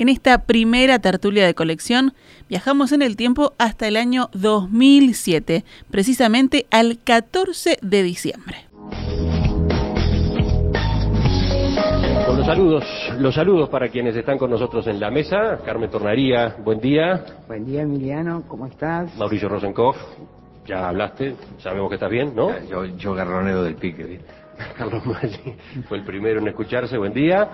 En esta primera tertulia de colección viajamos en el tiempo hasta el año 2007, precisamente al 14 de diciembre. Con los saludos, los saludos para quienes están con nosotros en la mesa. Carmen Tornaría, buen día. Buen día, Emiliano, ¿cómo estás? Mauricio Rosenkopf, ya hablaste, sabemos que estás bien, ¿no? Yo, yo garronero del pique, ¿viste? Carlos Maggi fue el primero en escucharse, buen día.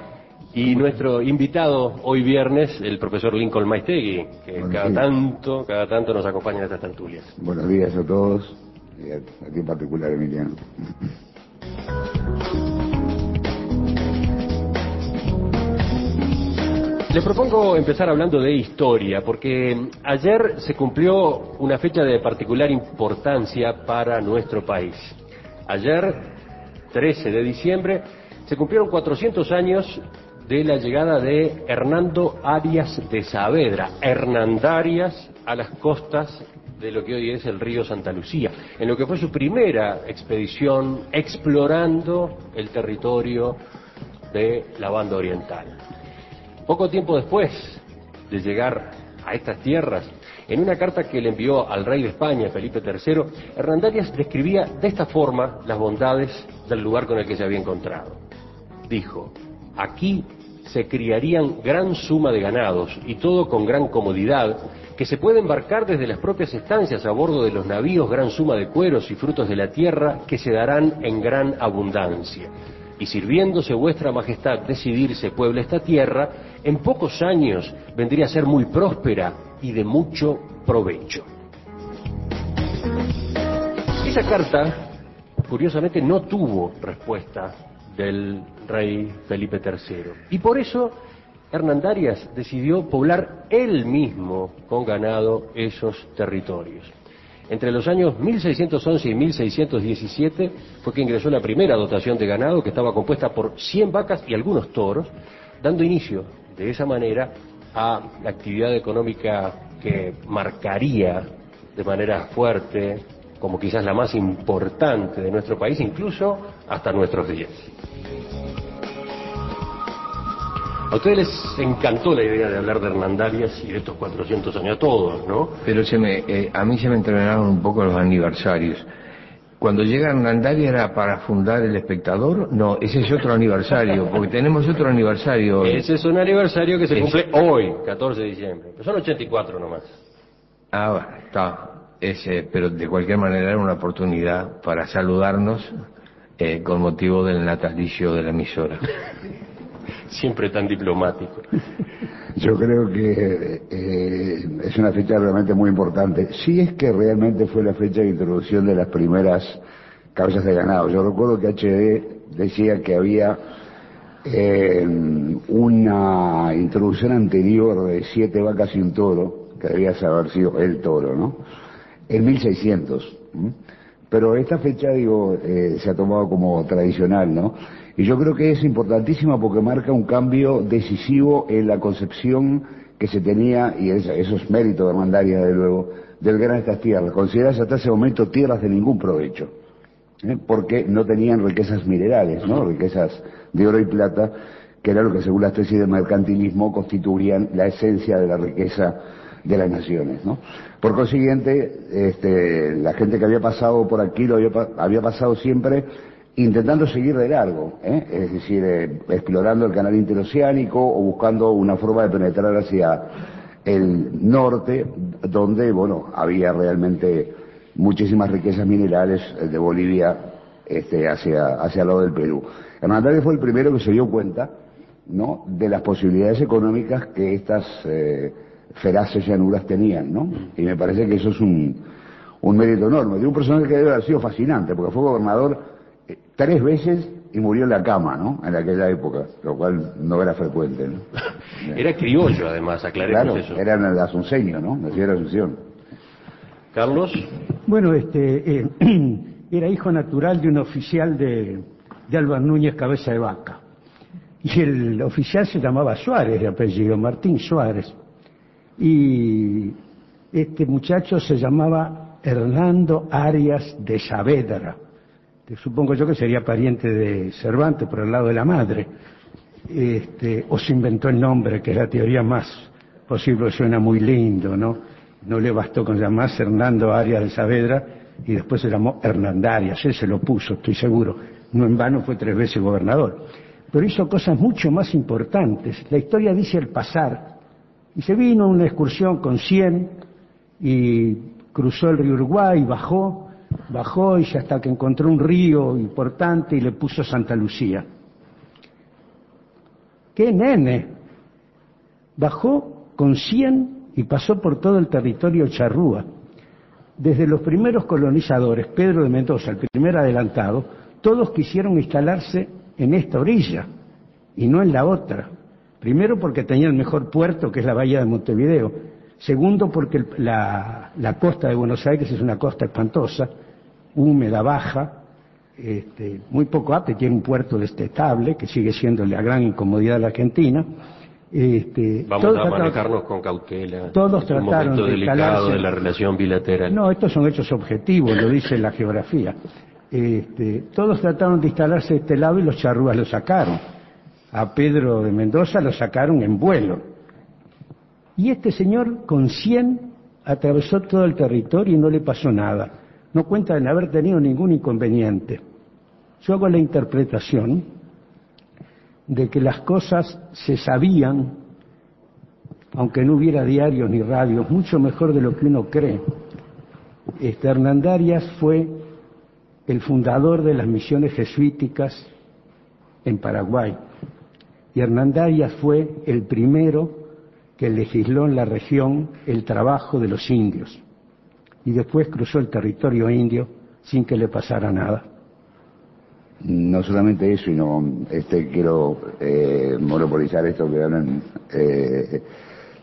Y nuestro invitado hoy viernes, el profesor Lincoln Maistegui, que Buenos cada días. tanto, cada tanto nos acompaña en estas tertulias. Buenos días a todos, y a, a ti en particular, Emiliano. Le propongo empezar hablando de historia, porque ayer se cumplió una fecha de particular importancia para nuestro país. Ayer, 13 de diciembre, se cumplieron 400 años de la llegada de Hernando Arias de Saavedra, Hernandarias, a las costas de lo que hoy es el río Santa Lucía, en lo que fue su primera expedición explorando el territorio de la banda oriental. Poco tiempo después de llegar a estas tierras, en una carta que le envió al rey de España, Felipe III, Hernandarias describía de esta forma las bondades del lugar con el que se había encontrado. Dijo, aquí se criarían gran suma de ganados y todo con gran comodidad, que se puede embarcar desde las propias estancias a bordo de los navíos gran suma de cueros y frutos de la tierra que se darán en gran abundancia. Y sirviéndose vuestra majestad decidirse puebla esta tierra, en pocos años vendría a ser muy próspera y de mucho provecho. Esa carta, curiosamente, no tuvo respuesta del rey Felipe III. Y por eso Hernandarias decidió poblar él mismo con ganado esos territorios. Entre los años 1611 y 1617 fue que ingresó la primera dotación de ganado, que estaba compuesta por 100 vacas y algunos toros, dando inicio de esa manera a la actividad económica que marcaría de manera fuerte, como quizás la más importante de nuestro país, incluso hasta nuestros días. A ustedes les encantó la idea de hablar de Hernandarias y de estos 400 años, a todos, ¿no? Pero se me, eh, a mí se me entrenaron un poco los aniversarios. Cuando llega Hernandarias era para fundar El Espectador, no, ese es otro aniversario, porque tenemos otro aniversario hoy. Ese es un aniversario que se Es- cumple hoy, 14 de diciembre. Pero son 84 nomás. Ah, está. Ese, pero de cualquier manera era una oportunidad para saludarnos eh, con motivo del natalicio de la emisora. Siempre tan diplomático. Yo creo que eh, es una fecha realmente muy importante. Sí es que realmente fue la fecha de introducción de las primeras cabezas de ganado. Yo recuerdo que HD decía que había eh, una introducción anterior de siete vacas y un toro, que debía haber sido el toro, ¿no? En 1600. ¿m? Pero esta fecha, digo, eh, se ha tomado como tradicional, ¿no? Y yo creo que es importantísima porque marca un cambio decisivo en la concepción que se tenía, y es- eso es mérito de Armandaria, de luego, del gran estas tierras, consideradas hasta ese momento tierras de ningún provecho, ¿eh? porque no tenían riquezas minerales, ¿no? Riquezas de oro y plata, que era lo que según las tesis del mercantilismo constituían la esencia de la riqueza de las naciones, ¿no? Por consiguiente, este, la gente que había pasado por aquí lo había, había pasado siempre intentando seguir de largo, ¿eh? es decir, eh, explorando el canal interoceánico o buscando una forma de penetrar hacia el norte, donde, bueno, había realmente muchísimas riquezas minerales eh, de Bolivia este, hacia, hacia el lado del Perú. Hernandarias fue el primero que se dio cuenta, ¿no?, de las posibilidades económicas que estas eh, feraces llanuras tenían, ¿no? Y me parece que eso es un, un mérito enorme, de un personaje que debe haber sido fascinante, porque fue gobernador eh, tres veces y murió en la cama, ¿no?, en aquella época, lo cual no era frecuente, ¿no? Era criollo, además, aclaremos Claro, eso. era el asunceño, ¿no?, nació en Asunción. Carlos. Bueno, este, eh, era hijo natural de un oficial de, de Álvaro Núñez Cabeza de Vaca. Y el oficial se llamaba Suárez de apellido, Martín Suárez. Y este muchacho se llamaba Hernando Arias de Saavedra. Supongo yo que sería pariente de Cervantes por el lado de la madre. Este, o se inventó el nombre, que es la teoría más posible, suena muy lindo, ¿no? No le bastó con llamarse Hernando Arias de Saavedra y después se llamó Hernandarias, él se lo puso, estoy seguro. No en vano fue tres veces gobernador. Pero hizo cosas mucho más importantes. La historia dice el pasar. Y se vino una excursión con 100 y cruzó el río Uruguay, bajó, bajó y hasta que encontró un río importante y le puso Santa Lucía. ¡Qué nene! Bajó con 100 y pasó por todo el territorio charrúa. Desde los primeros colonizadores, Pedro de Mendoza, el primer adelantado, todos quisieron instalarse en esta orilla y no en la otra. Primero porque tenía el mejor puerto, que es la bahía de Montevideo. Segundo porque la, la costa de Buenos Aires es una costa espantosa, húmeda, baja, este, muy poco apta, tiene un puerto destetable, que sigue siendo la gran incomodidad de la Argentina. Este, Vamos todos a trataron- manejarnos con cautela. Todos Es un trataron momento de delicado de la relación bilateral. No, estos son hechos objetivos, lo dice la geografía. Este, todos trataron de instalarse de este lado y los charrúas lo sacaron. A Pedro de Mendoza lo sacaron en vuelo. Y este señor con 100 atravesó todo el territorio y no le pasó nada. No cuenta en haber tenido ningún inconveniente. Yo hago la interpretación de que las cosas se sabían, aunque no hubiera diarios ni radios, mucho mejor de lo que uno cree. Este Hernandarias fue el fundador de las misiones jesuíticas en Paraguay. Y Hernandarias fue el primero que legisló en la región el trabajo de los indios. Y después cruzó el territorio indio sin que le pasara nada. No solamente eso, sino este, quiero eh, monopolizar esto que hablan eh,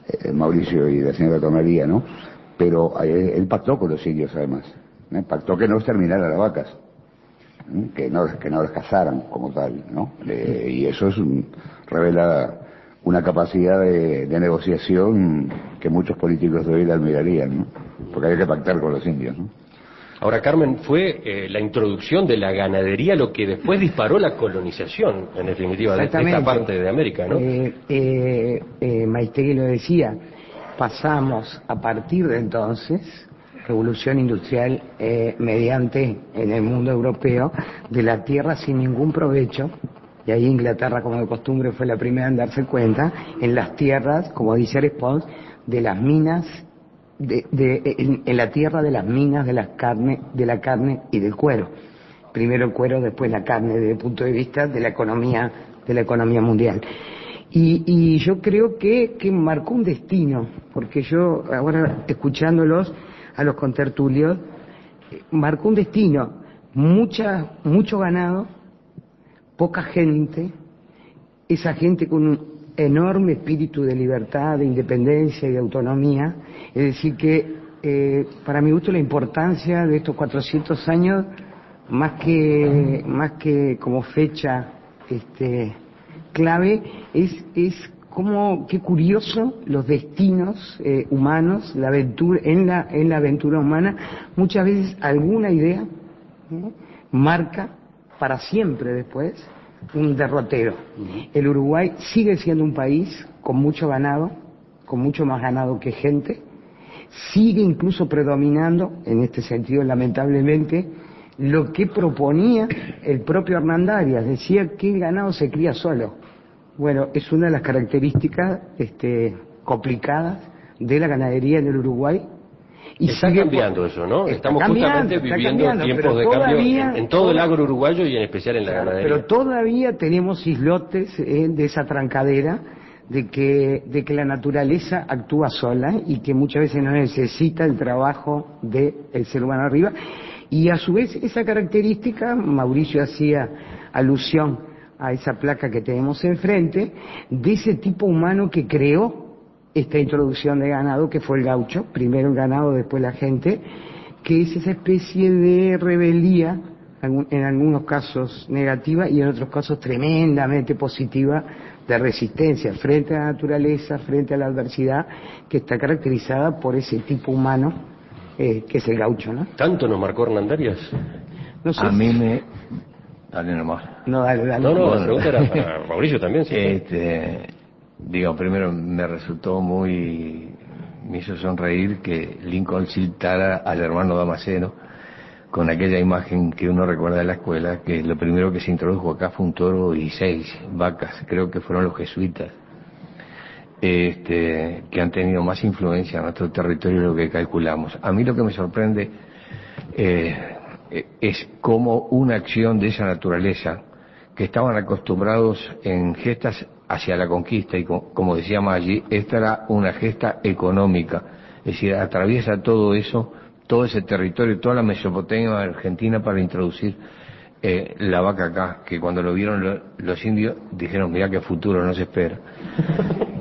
eh, Mauricio y la señora Tomaría, ¿no? Pero eh, él pactó con los indios además, pactó que no exterminaran las vacas. Que no que no las cazaran como tal, ¿no? Eh, y eso es un- revela una capacidad de, de negociación que muchos políticos de hoy la admirarían, ¿no? Porque hay que pactar con los indios, ¿no? Ahora, Carmen, fue eh, la introducción de la ganadería lo que después disparó la colonización, en definitiva, de, esta parte de América, ¿no? Eh, eh, eh, Maistegui lo decía, pasamos a partir de entonces, revolución industrial eh, mediante en el mundo europeo, de la tierra sin ningún provecho, y ahí Inglaterra como de costumbre fue la primera en darse cuenta, en las tierras, como dice Respons, de las minas de, de- en, en la tierra de las minas de la carne, de la carne y del cuero. Primero el cuero, después la carne, desde el punto de vista de la economía, de la economía mundial. Y, y yo creo que, que marcó un destino, porque yo ahora escuchándolos a los contertulios, eh, marcó un destino, mucha, mucho ganado, poca gente, esa gente con un enorme espíritu de libertad, de independencia y de autonomía. Es decir, que eh, para mi gusto la importancia de estos 400 años, más que, más que como fecha este, clave, es, es como, qué curioso los destinos eh, humanos, la aventura, en la, en la aventura humana, muchas veces alguna idea marca para siempre después un derrotero. El Uruguay sigue siendo un país con mucho ganado, con mucho más ganado que gente, sigue incluso predominando, en este sentido lamentablemente, lo que proponía el propio Hernandarias, decía que el ganado se cría solo. Bueno, es una de las características este, complicadas de la ganadería en el Uruguay. está sigue- cambiando eso, ¿no? Estamos justamente viviendo tiempos de cambio en, en todo el agro uruguayo y en especial en la Claro, ganadería. Pero todavía tenemos islotes eh, de esa trancadera de que, de que la naturaleza actúa sola y que muchas veces no necesita el trabajo del ser humano arriba. Y a su vez esa característica, Mauricio hacía alusión a esa placa que tenemos enfrente, de ese tipo humano que creó esta introducción de ganado que fue el gaucho, primero el ganado, después la gente, que es esa especie de rebeldía, en algunos casos negativa y en otros casos tremendamente positiva de resistencia frente a la naturaleza, frente a la adversidad, que está caracterizada por ese tipo humano eh, que es el gaucho, ¿no? ¿Tanto nos marcó Hernandarias? No sé. A mí me... Dale nomás. No, dale, dale. No, no, la pregunta era para Mauricio también, sí. Este, digo, primero me resultó muy... me hizo sonreír que Lincoln citara al hermano Damasceno con aquella imagen que uno recuerda de la escuela, que lo primero que se introdujo acá fue un toro y seis vacas, creo que fueron los jesuitas, este, que han tenido más influencia en nuestro territorio de lo que calculamos. A mí lo que me sorprende eh, es cómo una acción de esa naturaleza, que estaban acostumbrados en gestas hacia la conquista, y como decía Maggi, esta era una gesta económica, es decir, atraviesa todo eso todo ese territorio, toda la Mesopotamia argentina para introducir eh, la vaca acá, que cuando lo vieron los indios dijeron, mira qué futuro no se espera.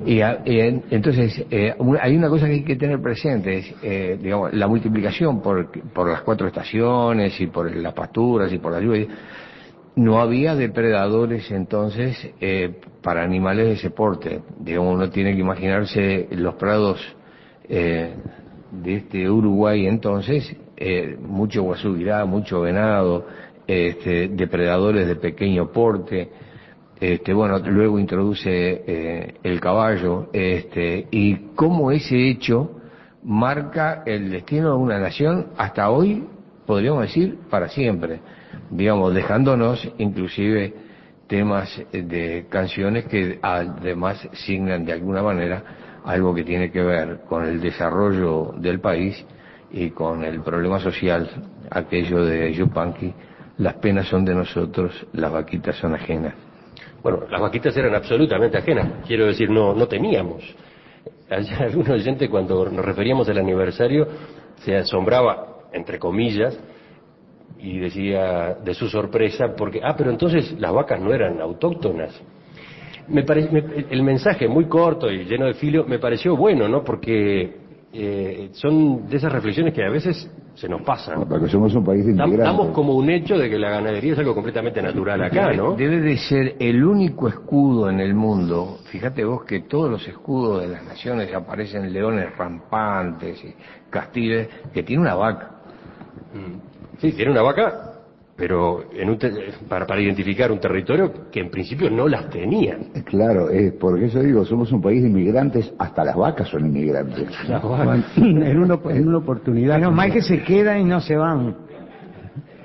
Y, entonces, eh, hay una cosa que hay que tener presente, es, eh, digamos, la multiplicación por, por las cuatro estaciones y por las pasturas y por la lluvia. No había depredadores entonces para animales de ese porte. Digamos, uno tiene que imaginarse los prados de este Uruguay entonces, eh, mucho guasubirá, mucho venado, este, depredadores de pequeño porte, este, bueno, luego introduce eh, el caballo, este, y cómo ese hecho marca el destino de una nación hasta hoy, podríamos decir, para siempre, digamos, dejándonos inclusive temas de canciones que además signan de alguna manera algo que tiene que ver con el desarrollo del país y con el problema social, aquello de Yupanqui, las penas son de nosotros, las vaquitas son ajenas. Bueno, las vaquitas eran absolutamente ajenas, quiero decir, no, no teníamos. Algún oyente cuando nos referíamos al aniversario se asombraba, entre comillas, y decía de su sorpresa, porque, ah, pero entonces las vacas no eran autóctonas me, el mensaje muy corto y lleno de filo me pareció bueno, ¿no? Porque eh, son de esas reflexiones que a veces se nos pasan. porque somos un país. Damos como un hecho de que la ganadería es algo completamente natural acá, ¿no? Debe de ser el único escudo en el mundo. Fíjate vos que todos los escudos de las naciones aparecen leones rampantes y castillos que tiene una vaca. Mm. Sí, tiene una vaca pero en un para, para, identificar un territorio que en principio no las tenían. Claro, es porque eso digo, somos un país de inmigrantes, hasta las vacas son inmigrantes. en, una, en una oportunidad. Menos mal que se quedan y no se van.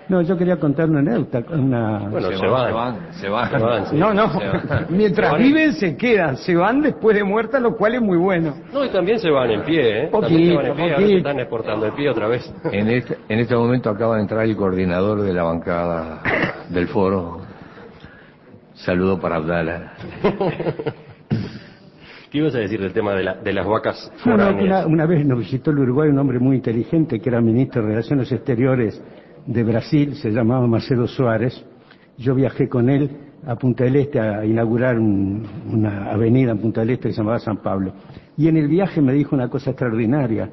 No, yo quería contar una anécdota. Una... Bueno, se, van, se van, se van. No, no, mientras viven se quedan, se van después de muerta, lo cual es muy bueno. No, y también se van en pie, ¿eh? Poquito, se van en pie, están exportando el pie otra vez. En este, en este momento acaba de entrar el coordinador de la bancada del foro. Saludo para Abdala. ¿Qué ibas a decir del tema de, la, de las vacas una, una, vez nos visitó el Uruguay un hombre muy inteligente que era ministro de Relaciones Exteriores de Brasil, se llamaba Marcelo Suárez. Yo viajé con él a Punta del Este a inaugurar una avenida en Punta del Este que se llamaba San Pablo. Y en el viaje me dijo una cosa extraordinaria.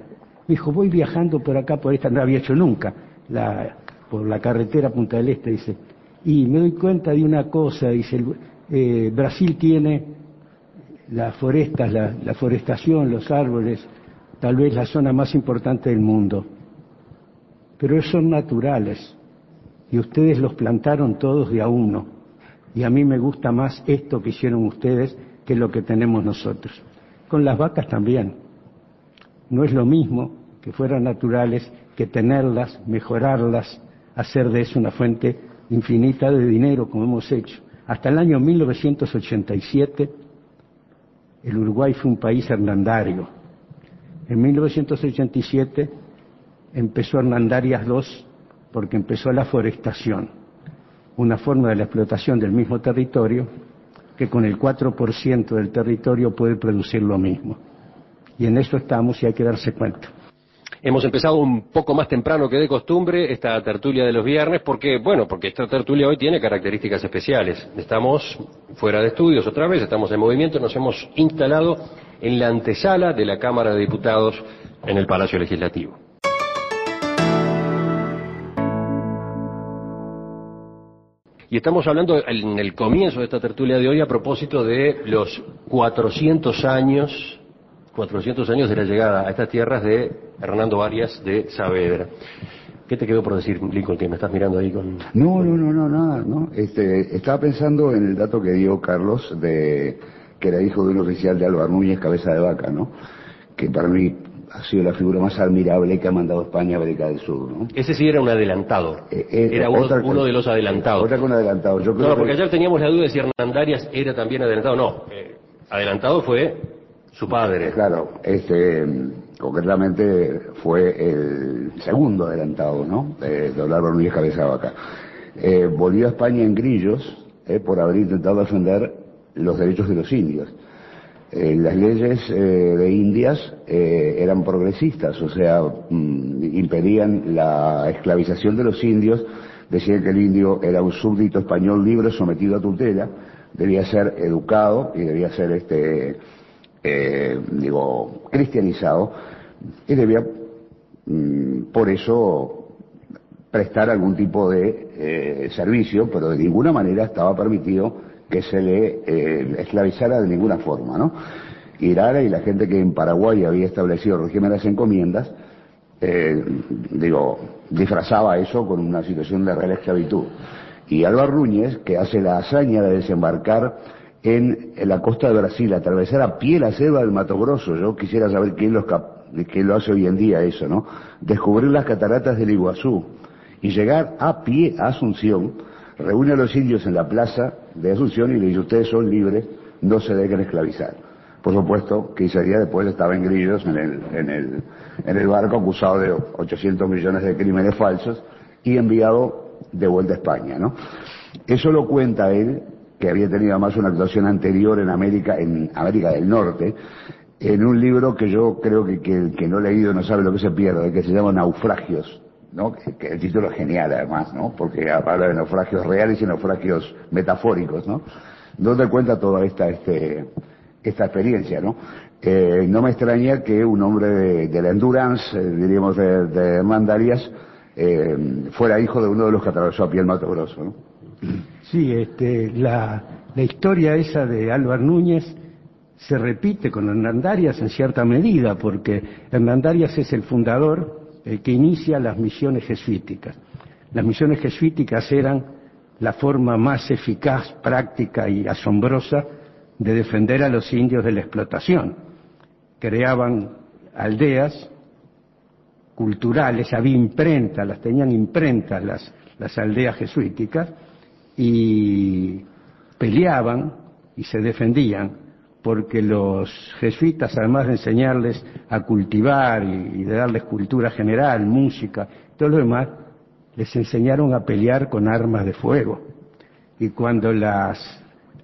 Me dijo, voy viajando por acá, por esta, no había hecho nunca, la, por la carretera Punta del Este, dice. Y me doy cuenta de una cosa, dice, eh, Brasil tiene las forestas, la forestación, los árboles, tal vez la zona más importante del mundo pero son naturales y ustedes los plantaron todos de a uno. Y a mí me gusta más esto que hicieron ustedes que lo que tenemos nosotros. Con las vacas también. No es lo mismo que fueran naturales que tenerlas, mejorarlas, hacer de eso una fuente infinita de dinero como hemos hecho. Hasta el año 1987 el Uruguay fue un país hernandario. En 1987 empezó Hernandarias II porque empezó la forestación, una forma de la explotación del mismo territorio que con el 4% del territorio puede producir lo mismo. Y en eso estamos y hay que darse cuenta. Hemos empezado un poco más temprano que de costumbre esta tertulia de los viernes porque, bueno, porque esta tertulia hoy tiene características especiales. Estamos fuera de estudios otra vez, estamos en movimiento, nos hemos instalado en la antesala de la Cámara de Diputados en el Palacio Legislativo. Y estamos hablando en el comienzo de esta tertulia de hoy a propósito de los 400 años, 400 años de la llegada a estas tierras de Hernando Arias de Saavedra. ¿Qué te quedó por decir, Lincoln, que me estás mirando ahí con...? No, no, no, no, nada, no. Este, estaba pensando en el dato que dio Carlos de que era hijo de un oficial de Álvaro Núñez, cabeza de vaca, ¿no? Que para mí ha sido la figura más admirable que ha mandado España a América del Sur, ¿no? Ese sí era un adelantado. Eh, eh, era uno, otra- uno de los adelantados. Otra con adelantado. Yo creo No, porque que- ayer teníamos la duda de si Hernandarias era también adelantado. No, eh, adelantado fue su padre. Claro, este, concretamente fue el segundo adelantado, ¿no? De, de Álvaro Núñez Cabeza Vaca. Eh, volvió a España en grillos eh, por haber intentado defender los derechos de los indios. Eh, las leyes eh, de Indias eh, eran progresistas, o sea, mm, impedían la esclavización de los indios, decían que el indio era un súbdito español libre sometido a tutela, debía ser educado y debía ser, este, eh, digo, cristianizado, y debía, mm, por eso, prestar algún tipo de eh, servicio, pero de ninguna manera estaba permitido que se le eh, esclavizara de ninguna forma, ¿no? Irara y la gente que en Paraguay había establecido régimen de las encomiendas, eh, digo, disfrazaba eso con una situación de real esclavitud. Y Álvaro Núñez, que hace la hazaña de desembarcar en, la costa de Brasil, atravesar a pie la selva del Mato Grosso, yo quisiera saber quién, los quién lo hace hoy en día eso, ¿no? Descubrir las cataratas del Iguazú y llegar a pie a Asunción, reúne a los indios en la plaza de Asunción y le dice, ustedes son libres, no se dejen esclavizar. Por supuesto, 15 días después estaba en grillos en el, en el, en el barco acusado de 800 millones de crímenes falsos y enviado de vuelta a España, ¿no? Eso lo cuenta él, que había tenido además una actuación anterior en América, en América del Norte, en un libro que yo creo que, que el que no ha leído no sabe lo que se pierde, que se llama Naufragios, ¿no? Que, el título es genial además, ¿no? Porque habla de naufragios reales y naufragios metafóricos, ¿no? Donde cuenta toda esta, este, esta experiencia, ¿no? Eh, no me extraña que un hombre de, de la endurance, eh, diríamos de, de Mandarias, eh, fuera hijo de uno de los que atravesó a pie el Mato Grosso, ¿no? Sí, este, la, la historia esa de Álvaro Núñez se repite con Hernandarias en cierta medida, porque Hernandarias es el fundador, el que inicia las misiones jesuíticas. Las misiones jesuíticas eran la forma más eficaz, práctica y asombrosa de defender a los indios de la explotación. Creaban aldeas culturales, había imprentas, las tenían imprentas las, las aldeas jesuíticas, y peleaban y se defendían, porque los jesuitas, además de enseñarles a cultivar y, de darles cultura general, música, todo lo demás, les enseñaron a pelear con armas de fuego. Y cuando las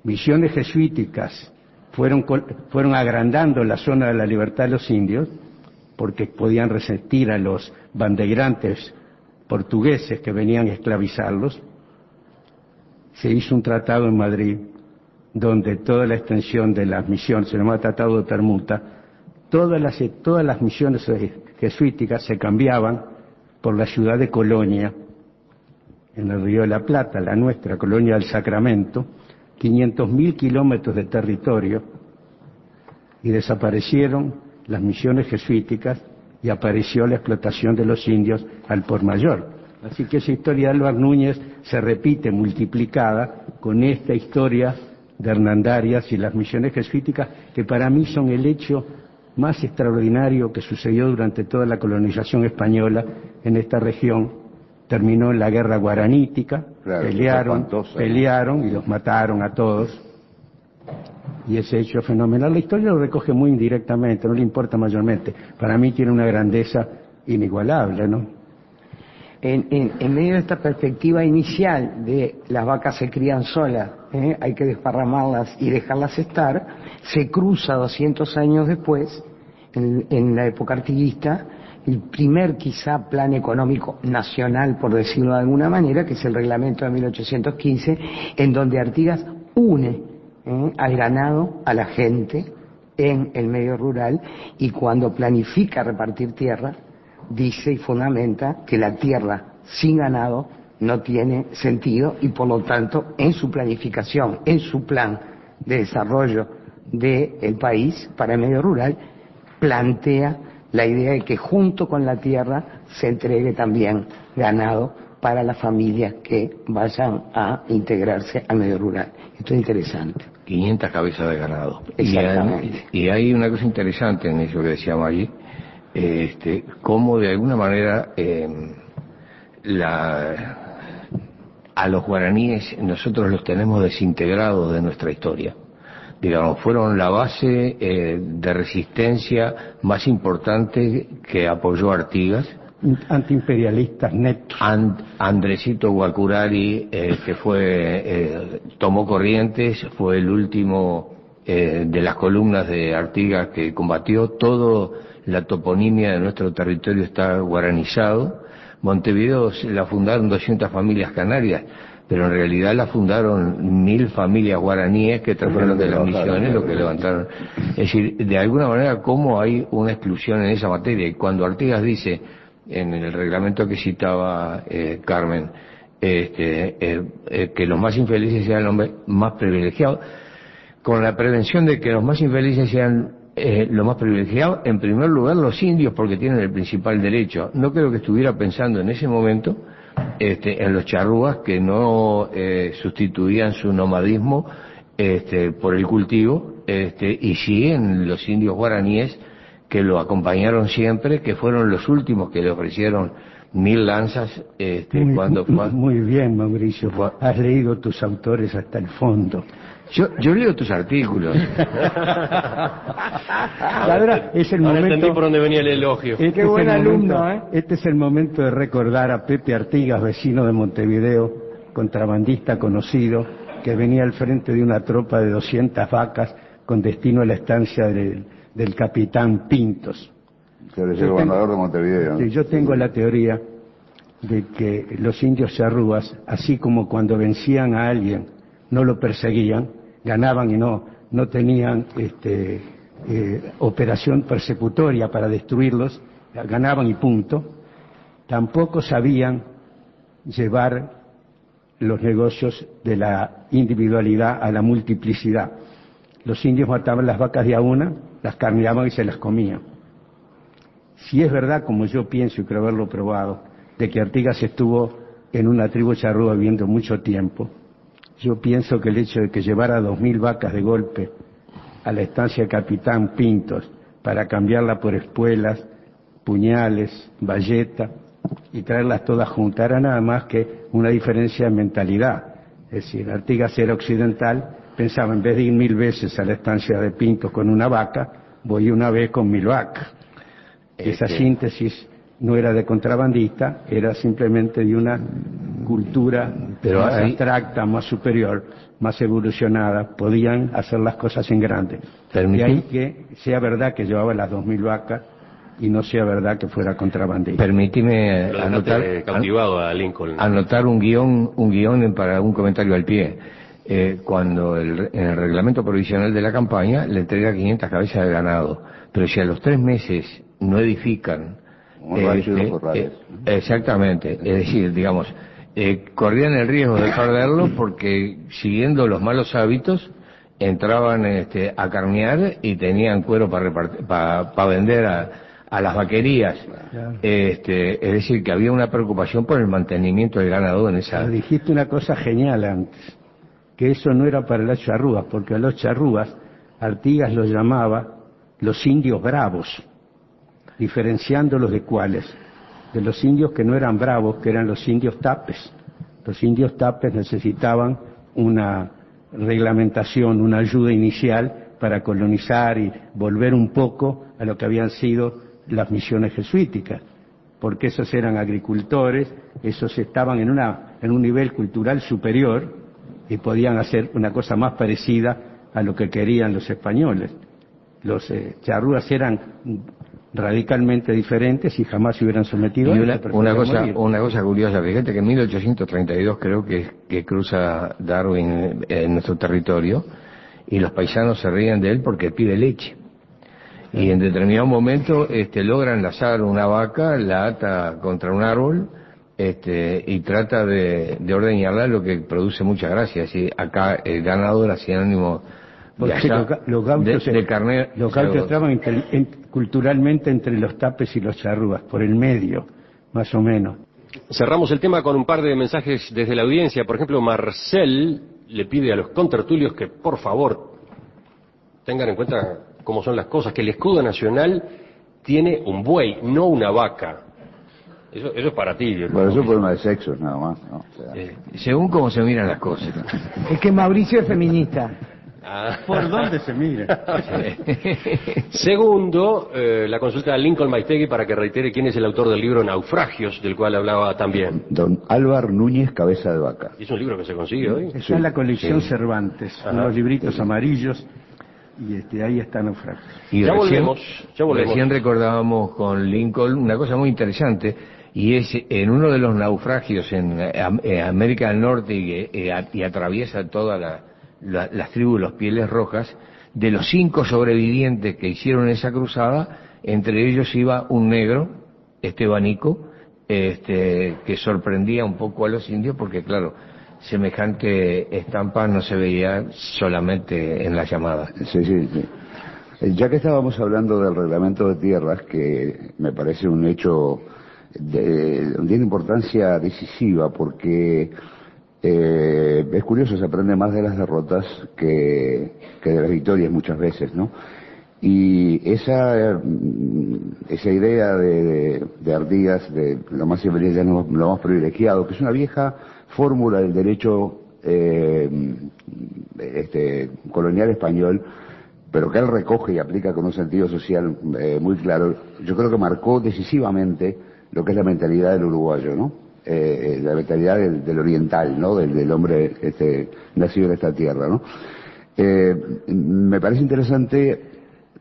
misiones jesuíticas fueron, fueron agrandando la zona de la libertad de los indios, porque podían resistir a los bandeirantes portugueses que venían a esclavizarlos, se hizo un tratado en Madrid donde toda la extensión de las misiones, se llamaba Tratado de Permuta, todas las, todas las misiones jesuíticas se cambiaban por la ciudad de Colonia, en el Río de la Plata, la nuestra colonia del Sacramento, 500.000 kilómetros de territorio, y desaparecieron las misiones jesuíticas y apareció la explotación de los indios al por mayor. Así que esa historia de Álvaro Núñez se repite multiplicada con esta historia de Hernandarias y las misiones jesuíticas, que para mí son el hecho más extraordinario que sucedió durante toda la colonización española en esta región. Terminó en la guerra guaranítica, Claro, pelearon, pelearon y los mataron a todos. Y ese hecho fenomenal. La historia lo recoge muy indirectamente, no le importa mayormente. Para mí tiene una grandeza inigualable, ¿no? En, en- medio de esta perspectiva inicial de las vacas se crían solas, ¿eh? hay que desparramarlas y dejarlas estar, se cruza 200 años después, en, en la época artiguista, el primer quizá plan económico nacional, por decirlo de alguna manera, que es el reglamento de 1815, en donde Artigas une ¿eh? al ganado, a la gente, en el medio rural y cuando planifica repartir tierra, dice y fundamenta que la tierra sin ganado no tiene sentido y por lo tanto en su planificación, en su plan de desarrollo del país para el medio rural, plantea la idea de que junto con la tierra se entregue también ganado para las familias que vayan a integrarse al medio rural. Esto es interesante. 500 cabezas de ganado. Exactamente. Y hay, y hay una cosa interesante en eso que decíamos allí, este, cómo de alguna manera eh, la, a los guaraníes nosotros los tenemos desintegrados de nuestra historia. Digamos, fueron la base eh, de resistencia más importante que apoyó Artigas. Antiimperialistas netos. And- Andresito Guacurari, eh, que fue, eh, tomó Corrientes, fue el último eh, de las columnas de Artigas que combatió. Todo la toponimia de nuestro territorio está guaranizado. Montevideo la fundaron 200 familias canarias, pero en realidad la fundaron mil familias guaraníes que trajeron de las misiones, lo que levantaron. Es decir, de alguna manera, cómo hay una exclusión en esa materia. Y cuando Artigas dice, en el reglamento que citaba eh, Carmen, este, eh, eh, que los más infelices sean los más privilegiados, con la prevención de que los más infelices sean eh, los más privilegiados, en primer lugar los indios porque tienen el principal derecho. No creo que estuviera pensando en ese momento este, en los charrúas que no eh, sustituían su nomadismo este, por el cultivo, este, y sí en los indios guaraníes que lo acompañaron siempre, que fueron los últimos que le ofrecieron mil lanzas este, Muy, cuando, cuando- muy bien, Mauricio. Has leído tus autores hasta el fondo. Yo, yo leo tus artículos. Ahora es el Ahora entendí momento. por dónde venía el elogio. Este Qué buen el alumno, momento- ¿eh? Este es el momento de recordar a Pepe Artigas, vecino de Montevideo, contrabandista conocido, que venía al frente de una tropa de 200 vacas con destino a la estancia del, del capitán Pintos. Yo el gobernador de Montevideo. Sí, yo tengo la teoría de que los indios charrúas, así como cuando vencían a alguien, no lo perseguían, ganaban y no, no tenían este, eh, operación persecutoria para destruirlos, ganaban y punto, tampoco sabían llevar los negocios de la individualidad a la multiplicidad. Los indios mataban las vacas de a una, las carneaban y se las comían. Si es verdad, como yo pienso y creo haberlo probado, de que Artigas estuvo en una tribu charrúa viviendo mucho tiempo, yo pienso que el hecho de que llevara dos mil vacas de golpe a la estancia Capitán Pintos para cambiarla por espuelas, puñales, bayeta y traerlas todas juntas era nada más que una diferencia de mentalidad. Es decir, Artigas era occidental, pensaba en vez de ir mil veces a la estancia de Pintos con una vaca, voy una vez con mil vacas. Esa síntesis no era de contrabandista, era simplemente de una cultura Pero más ahí- abstracta, más superior, más evolucionada, podían hacer las cosas en grande. De ahí que sea verdad que llevaba las dos mil vacas y no sea verdad que fuera contrabandista. Permíteme anotar, dejaste cautivado a Lincoln. anotar un guion, un guion para un comentario al pie. Eh, cuando el- en el reglamento provisional de la campaña le entrega 500 cabezas de ganado, pero si a los tres meses no edifican, y este, eh, exactamente, es decir, digamos, eh, corrían el riesgo de perderlo porque siguiendo los malos hábitos entraban este, a carnear y tenían cuero para vender a, a las vaquerías. Este, es decir, que había una preocupación por el mantenimiento del ganado en esa... Pero dijiste una cosa genial antes, que eso no era para las charrúas, porque a los charrúas Artigas los llamaba los indios bravos, diferenciándolos de cuáles, de los indios que no eran bravos, que eran los indios tapes. Los indios tapes necesitaban una reglamentación, una ayuda inicial para colonizar y volver un poco a lo que habían sido las misiones jesuíticas porque esos eran agricultores, esos estaban en, una, en un nivel cultural superior y podían hacer una cosa más parecida a lo que querían los españoles. Los eh, charrúas eran radicalmente diferentes y jamás se hubieran sometido Y a una, esto, una cosa, morir. una cosa curiosa, fíjate que en 1832 creo que, que cruza Darwin en nuestro territorio y los paisanos se ríen de él porque pide leche. Y en determinado momento este, logra enlazar una vaca, la ata contra un árbol este, y trata de, de ordeñarla, lo que produce mucha gracia. Así, acá el ganador era sinónimo de, allá, los, ga- los gauchos, de, de carne- los gauchos estaban culturalmente entre los tapes y los charrúas, por el medio, más o menos. Cerramos el tema con un par de mensajes desde la audiencia. Por ejemplo, Marcel le pide a los contertulios que por favor tengan en cuenta cómo son las cosas, que el escudo nacional tiene un buey, no una vaca. Eso, eso es para ti. Bueno, eso es un problema de sexos nada más. ¿no? O sea, Eh, según cómo se miran las cosas. Es que Mauricio es feminista. Ah. ¿Por dónde se mira? Segundo, eh, la consulta a Lincoln Maistegui para que reitere quién es el autor del libro Naufragios, del cual hablaba también. Don Álvar Núñez Cabeza de Vaca. ¿Es un libro que se consigue hoy? Está en la colección sí. Cervantes, Ajá. unos libritos amarillos, y este, ahí está Naufragio. Y Ya recién, volvemos, ya volvemos. recién recordábamos con Lincoln una cosa muy interesante, y es en uno de los naufragios en, eh, eh, América del Norte y, que, eh, a- y atraviesa todas la- la- las tribus de los Pieles Rojas, de los cinco sobrevivientes que hicieron esa cruzada, entre ellos iba un negro, Estebanico, este, que sorprendía un poco a los indios porque, claro, semejante estampa no se veía solamente en las llamadas. Sí, sí, sí. Ya que estábamos hablando del reglamento de tierras, que me parece un hecho de, de importancia decisiva, porque eh, es curioso, se aprende más de las derrotas que, de las victorias muchas veces, ¿no? Y esa, mm, esa idea de, de, de lo más lo más privilegiado, que es una vieja fórmula del derecho eh, este, colonial español, pero que él recoge y aplica con un sentido social eh, muy claro, yo creo que marcó decisivamente lo que es la mentalidad del uruguayo, ¿no? Eh, la mentalidad del, oriental, ¿no? Del, hombre este, nacido en esta tierra. Eh, me parece interesante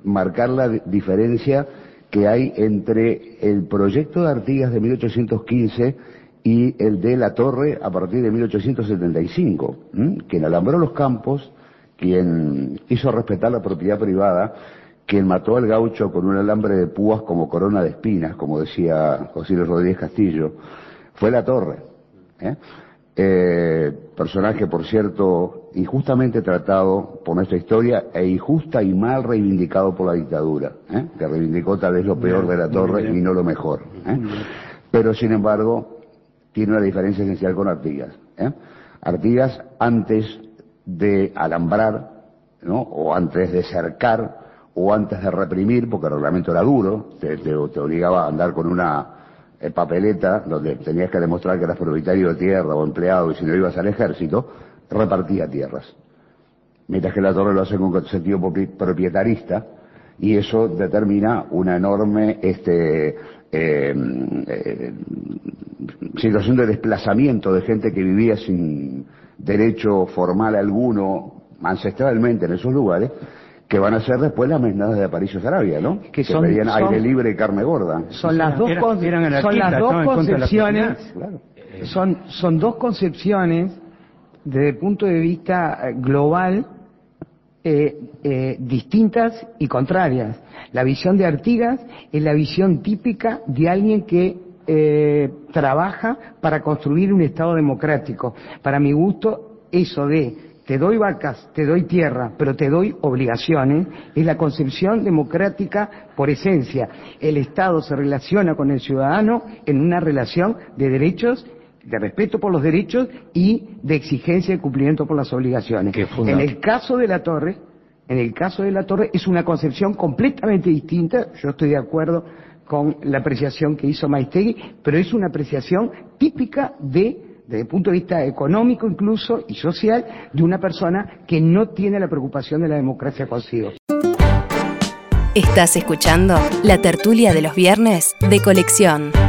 marcar la di- diferencia que hay entre el proyecto de Artigas de 1815 y el de La Torre a partir de 1875, ¿m? quien alambró los campos, quien hizo respetar la propiedad privada, quien mató al gaucho con un alambre de púas como corona de espinas, como decía José Luis Rodríguez Castillo, fue La Torre. ¿eh? Eh, personaje, por cierto, injustamente tratado por nuestra historia e injusta y mal reivindicado por la dictadura, ¿eh? que reivindicó tal vez lo peor de la torre y no lo mejor. ¿eh? Pero, sin embargo, tiene una diferencia esencial con Artigas. ¿eh? Artigas, antes de alambrar, ¿no? o antes de cercar, o antes de reprimir, porque el reglamento era duro, te, te- te obligaba a andar con una eh, papeleta donde tenías que demostrar que eras propietario de tierra o empleado y si no ibas al ejército, repartía tierras. Mientras que la torre lo hace con sentido propi- propietarista y eso determina una enorme este, eh, eh, situación de desplazamiento de gente que vivía sin derecho formal alguno ancestralmente en esos lugares que van a ser después las mesnadas de Aparicio Sarabia, ¿no? Que son- pedían son- aire libre y carne gorda. Son las dos, Eran- con- eran son las dos la concepciones. Claro. son, son dos concepciones desde el punto de vista eh, global eh, eh, distintas y contrarias. La visión de Artigas es la visión típica de alguien que eh, trabaja para construir un Estado democrático. Para mi gusto, eso de te doy vacas, te doy tierra, pero te doy obligaciones, es la concepción democrática por esencia. El Estado se relaciona con el ciudadano en una relación de derechos de respeto por los derechos y de exigencia de cumplimiento por las obligaciones. En el caso de la torre, en el caso de la torre es una concepción completamente distinta. Yo estoy de acuerdo con la apreciación que hizo Maistegui, pero es una apreciación típica de desde el punto de vista económico incluso y social, de una persona que no tiene la preocupación de la democracia consigo. Estás escuchando la tertulia de los viernes de colección.